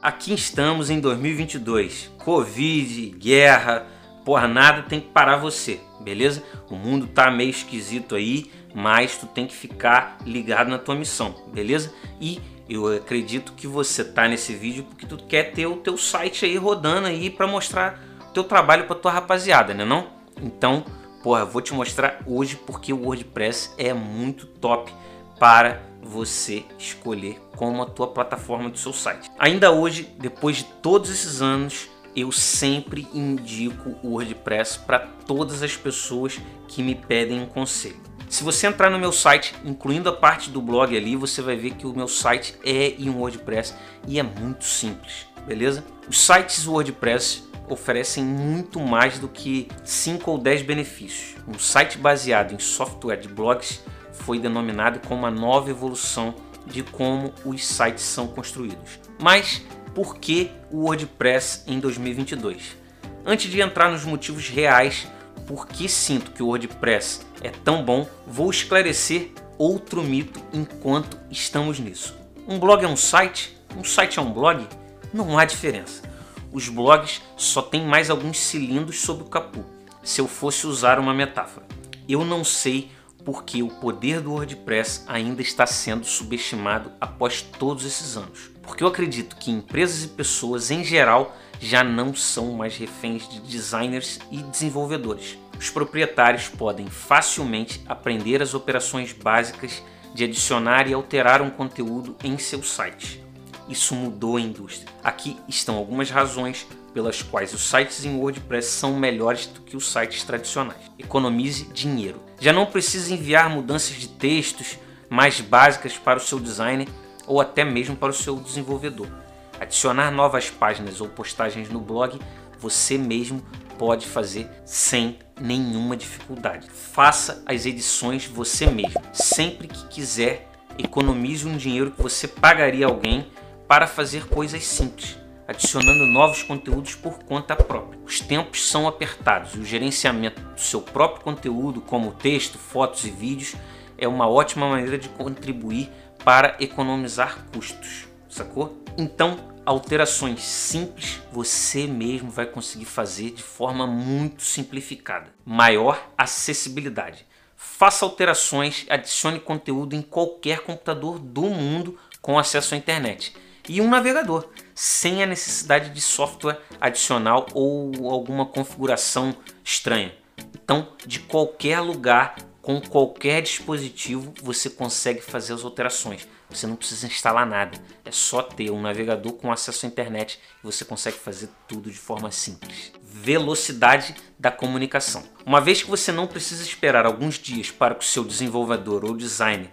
Aqui estamos em 2022. Covid, guerra, porra, nada tem que parar você, beleza? O mundo tá meio esquisito aí, mas tu tem que ficar ligado na tua missão, beleza? E eu acredito que você tá nesse vídeo porque tu quer ter o teu site aí rodando aí para mostrar o teu trabalho para tua rapaziada, né não? Então, porra, vou te mostrar hoje porque o WordPress é muito top para você escolher como a tua plataforma do seu site. Ainda hoje, depois de todos esses anos, eu sempre indico o WordPress para todas as pessoas que me pedem um conselho. Se você entrar no meu site, incluindo a parte do blog ali, você vai ver que o meu site é em WordPress e é muito simples, beleza? Os sites WordPress oferecem muito mais do que 5 ou 10 benefícios. Um site baseado em software de blogs foi denominado como a nova evolução de como os sites são construídos. Mas por que o WordPress em 2022? Antes de entrar nos motivos reais por que sinto que o WordPress é tão bom, vou esclarecer outro mito enquanto estamos nisso. Um blog é um site? Um site é um blog? Não há diferença. Os blogs só têm mais alguns cilindros sob o capô, se eu fosse usar uma metáfora. Eu não sei porque o poder do WordPress ainda está sendo subestimado após todos esses anos. Porque eu acredito que empresas e pessoas em geral já não são mais reféns de designers e desenvolvedores. Os proprietários podem facilmente aprender as operações básicas de adicionar e alterar um conteúdo em seu site. Isso mudou a indústria. Aqui estão algumas razões pelas quais os sites em WordPress são melhores do que os sites tradicionais. Economize dinheiro. Já não precisa enviar mudanças de textos mais básicas para o seu designer ou até mesmo para o seu desenvolvedor. Adicionar novas páginas ou postagens no blog você mesmo pode fazer sem nenhuma dificuldade. Faça as edições você mesmo. Sempre que quiser, economize um dinheiro que você pagaria alguém para fazer coisas simples adicionando novos conteúdos por conta própria. Os tempos são apertados e o gerenciamento do seu próprio conteúdo, como texto, fotos e vídeos, é uma ótima maneira de contribuir para economizar custos, sacou? Então, alterações simples você mesmo vai conseguir fazer de forma muito simplificada. Maior acessibilidade. Faça alterações, adicione conteúdo em qualquer computador do mundo com acesso à internet e um navegador, sem a necessidade de software adicional ou alguma configuração estranha. Então, de qualquer lugar, com qualquer dispositivo, você consegue fazer as alterações. Você não precisa instalar nada, é só ter um navegador com acesso à internet e você consegue fazer tudo de forma simples. Velocidade da comunicação. Uma vez que você não precisa esperar alguns dias para que o seu desenvolvedor ou designer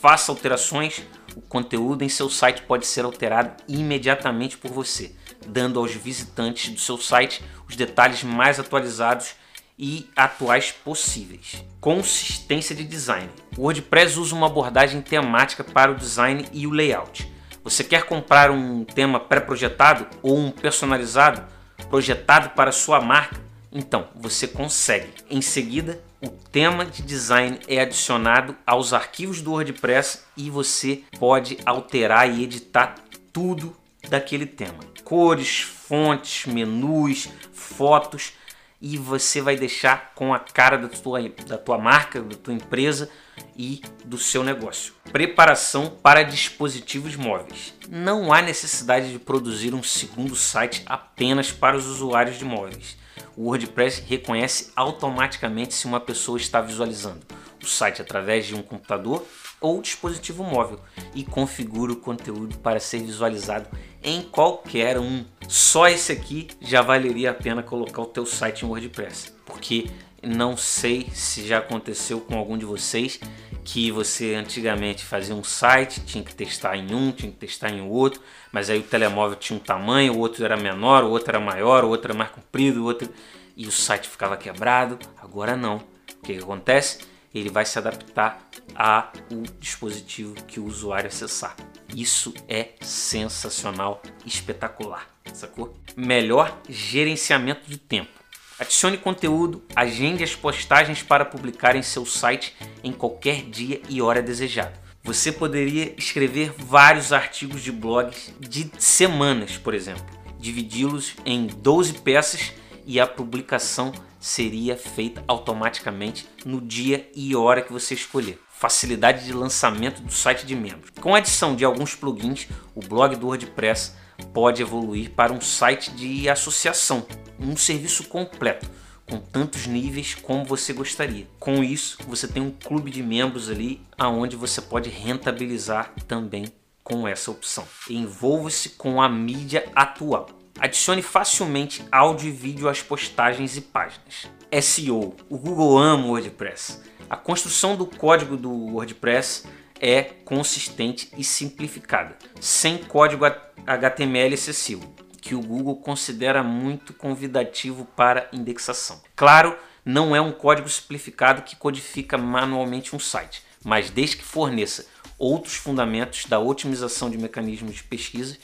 faça alterações, o conteúdo em seu site pode ser alterado imediatamente por você, dando aos visitantes do seu site os detalhes mais atualizados e atuais possíveis. Consistência de design. O WordPress usa uma abordagem temática para o design e o layout. Você quer comprar um tema pré-projetado ou um personalizado projetado para sua marca? Então, você consegue. Em seguida, o tema de design é adicionado aos arquivos do WordPress e você pode alterar e editar tudo daquele tema. Cores, fontes, menus, fotos e você vai deixar com a cara da tua, da tua marca, da tua empresa e do seu negócio. Preparação para dispositivos móveis. Não há necessidade de produzir um segundo site apenas para os usuários de móveis o WordPress reconhece automaticamente se uma pessoa está visualizando o site através de um computador ou dispositivo móvel e configura o conteúdo para ser visualizado em qualquer um. Só esse aqui já valeria a pena colocar o teu site em WordPress, porque não sei se já aconteceu com algum de vocês que você antigamente fazia um site, tinha que testar em um, tinha que testar em outro, mas aí o telemóvel tinha um tamanho, o outro era menor, o outro era maior, o outro era mais comprido, o outro e o site ficava quebrado. Agora não. O que, que acontece? Ele vai se adaptar ao dispositivo que o usuário acessar. Isso é sensacional, espetacular, sacou? Melhor gerenciamento de tempo. Adicione conteúdo, agende as postagens para publicar em seu site em qualquer dia e hora desejado. Você poderia escrever vários artigos de blogs de semanas, por exemplo, dividi-los em 12 peças e a publicação seria feita automaticamente no dia e hora que você escolher. Facilidade de lançamento do site de membros. Com a adição de alguns plugins, o blog do WordPress pode evoluir para um site de associação, um serviço completo com tantos níveis como você gostaria. Com isso, você tem um clube de membros ali aonde você pode rentabilizar também com essa opção. Envolva-se com a mídia atual. Adicione facilmente áudio e vídeo às postagens e páginas. SEO. O Google ama o WordPress. A construção do código do WordPress é consistente e simplificada, sem código HTML excessivo que o Google considera muito convidativo para indexação. Claro, não é um código simplificado que codifica manualmente um site, mas desde que forneça outros fundamentos da otimização de mecanismos de pesquisa,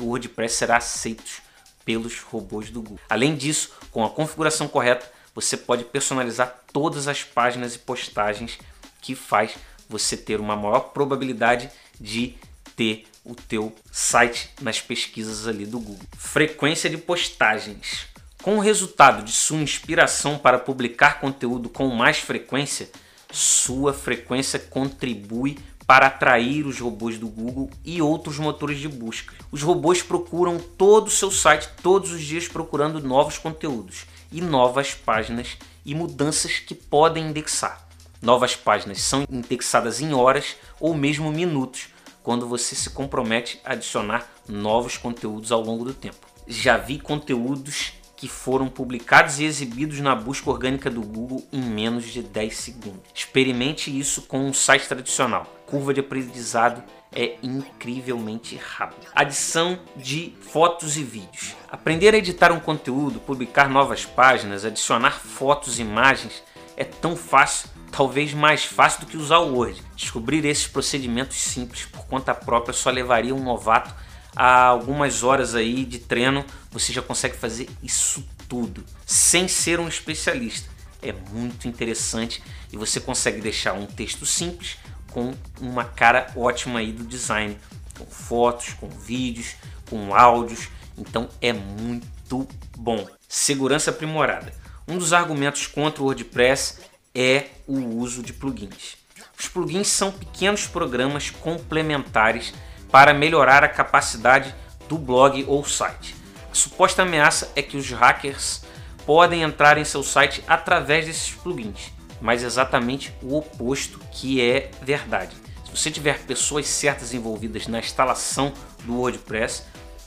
o WordPress será aceito pelos robôs do Google. Além disso, com a configuração correta, você pode personalizar todas as páginas e postagens que faz você ter uma maior probabilidade de ter o teu site nas pesquisas ali do Google. Frequência de postagens. Com o resultado de sua inspiração para publicar conteúdo com mais frequência, sua frequência contribui para atrair os robôs do Google e outros motores de busca. Os robôs procuram todo o seu site todos os dias procurando novos conteúdos e novas páginas e mudanças que podem indexar. Novas páginas são indexadas em horas ou mesmo minutos, quando você se compromete a adicionar novos conteúdos ao longo do tempo. Já vi conteúdos que foram publicados e exibidos na busca orgânica do Google em menos de 10 segundos. Experimente isso com um site tradicional. Curva de aprendizado é incrivelmente rápida. Adição de fotos e vídeos. Aprender a editar um conteúdo, publicar novas páginas, adicionar fotos e imagens é tão fácil talvez mais fácil do que usar o Word. Descobrir esses procedimentos simples por conta própria só levaria um novato a algumas horas aí de treino. Você já consegue fazer isso tudo sem ser um especialista. É muito interessante e você consegue deixar um texto simples com uma cara ótima aí do design, com fotos, com vídeos, com áudios. Então é muito bom. Segurança aprimorada. Um dos argumentos contra o WordPress é o uso de plugins. Os plugins são pequenos programas complementares para melhorar a capacidade do blog ou site. A suposta ameaça é que os hackers podem entrar em seu site através desses plugins, mas exatamente o oposto que é verdade. Se você tiver pessoas certas envolvidas na instalação do WordPress,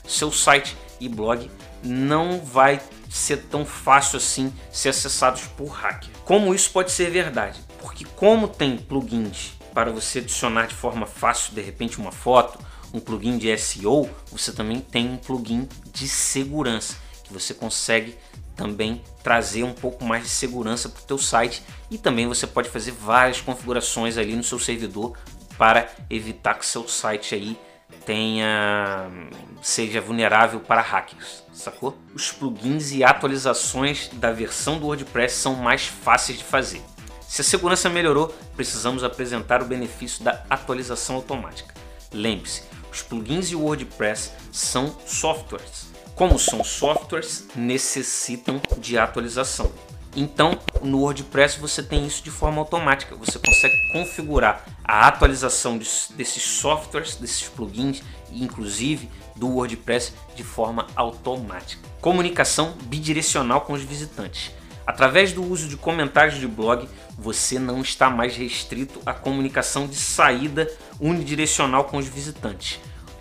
seu site e blog não vai ser tão fácil assim ser acessados por hacker. Como isso pode ser verdade? Porque como tem plugins para você adicionar de forma fácil de repente uma foto, um plugin de SEO, você também tem um plugin de segurança que você consegue também trazer um pouco mais de segurança para o teu site e também você pode fazer várias configurações ali no seu servidor para evitar que seu site aí tenha seja vulnerável para hackers, sacou? Os plugins e atualizações da versão do WordPress são mais fáceis de fazer. Se a segurança melhorou, precisamos apresentar o benefício da atualização automática. Lembre-se, os plugins e o WordPress são softwares. Como são softwares, necessitam de atualização. Então, no WordPress você tem isso de forma automática. Você consegue configurar a atualização desses softwares, desses plugins, inclusive do WordPress de forma automática. Comunicação bidirecional com os visitantes. Através do uso de comentários de blog, você não está mais restrito à comunicação de saída unidirecional com os visitantes.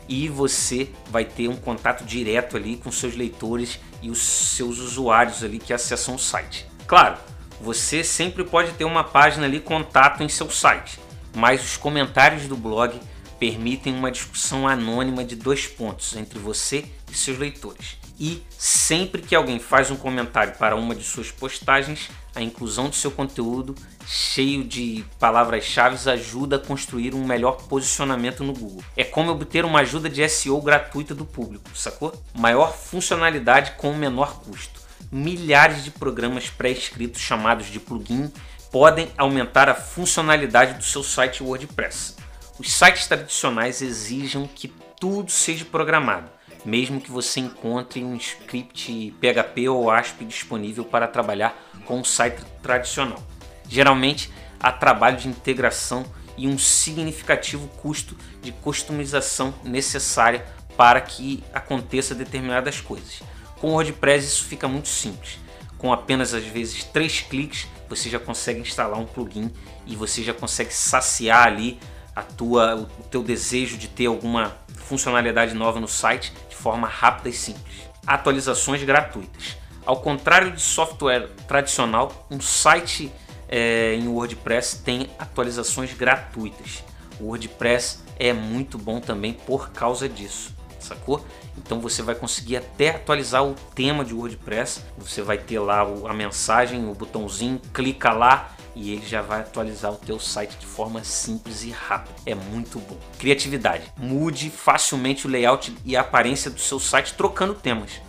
E você vai ter um contato direto ali com seus leitores e os seus usuários ali que acessam o site. Claro, você sempre pode ter uma página ali contato em seu site, mas os comentários do blog permitem uma discussão anônima de dois pontos entre você e seus leitores. E sempre que alguém faz um comentário para uma de suas postagens, a inclusão do seu conteúdo cheio de palavras-chave ajuda a construir um melhor posicionamento no Google. É como obter uma ajuda de SEO gratuita do público, sacou? Maior funcionalidade com menor custo milhares de programas pré-escritos chamados de plugin podem aumentar a funcionalidade do seu site WordPress. Os sites tradicionais exigem que tudo seja programado, mesmo que você encontre um script PHP ou ASP disponível para trabalhar com um site tradicional. Geralmente, há trabalho de integração e um significativo custo de customização necessária para que aconteça determinadas coisas. Com o WordPress isso fica muito simples. Com apenas às vezes três cliques você já consegue instalar um plugin e você já consegue saciar ali a tua, o teu desejo de ter alguma funcionalidade nova no site de forma rápida e simples. Atualizações gratuitas. Ao contrário de software tradicional, um site é, em WordPress tem atualizações gratuitas. O WordPress é muito bom também por causa disso, sacou? Então você vai conseguir até atualizar o tema de WordPress. Você vai ter lá a mensagem, o botãozinho, clica lá e ele já vai atualizar o teu site de forma simples e rápida. É muito bom. Criatividade. Mude facilmente o layout e a aparência do seu site trocando temas.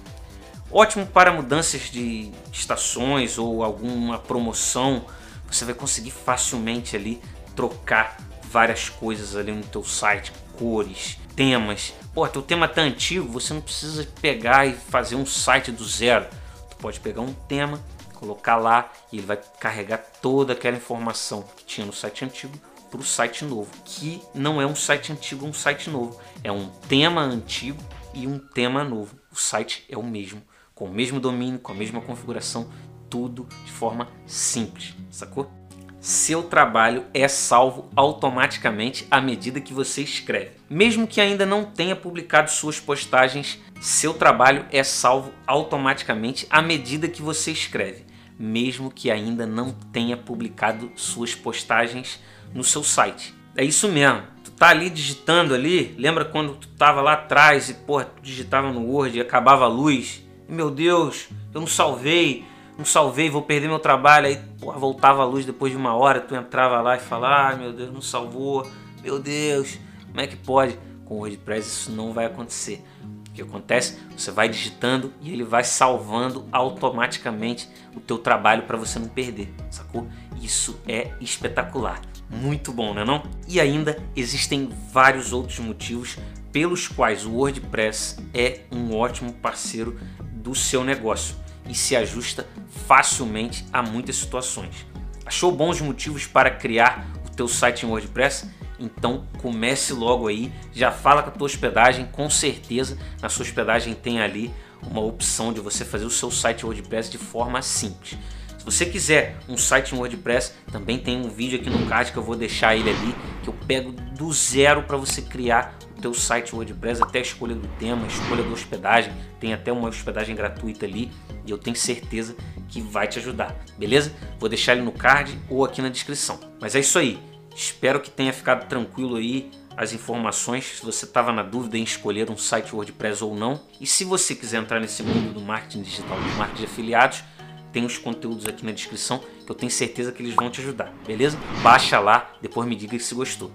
Ótimo para mudanças de estações ou alguma promoção você vai conseguir facilmente ali trocar várias coisas ali no teu site, cores, temas. Pô, teu tema tá antigo, você não precisa pegar e fazer um site do zero. Tu pode pegar um tema, colocar lá e ele vai carregar toda aquela informação que tinha no site antigo para o site novo, que não é um site antigo, um site novo, é um tema antigo e um tema novo. O site é o mesmo, com o mesmo domínio, com a mesma configuração, tudo de forma simples, sacou? Seu trabalho é salvo automaticamente à medida que você escreve. Mesmo que ainda não tenha publicado suas postagens, seu trabalho é salvo automaticamente à medida que você escreve. Mesmo que ainda não tenha publicado suas postagens no seu site. É isso mesmo. Tu tá ali digitando ali, lembra quando tu tava lá atrás e porra, tu digitava no Word e acabava a luz? Meu Deus, eu não salvei não salvei, vou perder meu trabalho. Aí, porra, voltava a luz depois de uma hora, tu entrava lá e falava, ai meu Deus, não salvou, meu Deus, como é que pode? Com o WordPress isso não vai acontecer. O que acontece? Você vai digitando e ele vai salvando automaticamente o teu trabalho para você não perder, sacou? Isso é espetacular, muito bom, né não? E ainda existem vários outros motivos pelos quais o WordPress é um ótimo parceiro do seu negócio e se ajusta facilmente a muitas situações. Achou bons motivos para criar o teu site em WordPress? Então comece logo aí, já fala com a tua hospedagem, com certeza na sua hospedagem tem ali uma opção de você fazer o seu site WordPress de forma simples. Se você quiser um site em WordPress, também tem um vídeo aqui no card que eu vou deixar ele ali, que eu pego do zero para você criar teu site WordPress, até a escolha do tema, a escolha da hospedagem, tem até uma hospedagem gratuita ali e eu tenho certeza que vai te ajudar, beleza? Vou deixar ele no card ou aqui na descrição. Mas é isso aí, espero que tenha ficado tranquilo aí as informações, se você estava na dúvida em escolher um site WordPress ou não. E se você quiser entrar nesse mundo do marketing digital, do marketing de afiliados, tem os conteúdos aqui na descrição que eu tenho certeza que eles vão te ajudar, beleza? Baixa lá, depois me diga se gostou.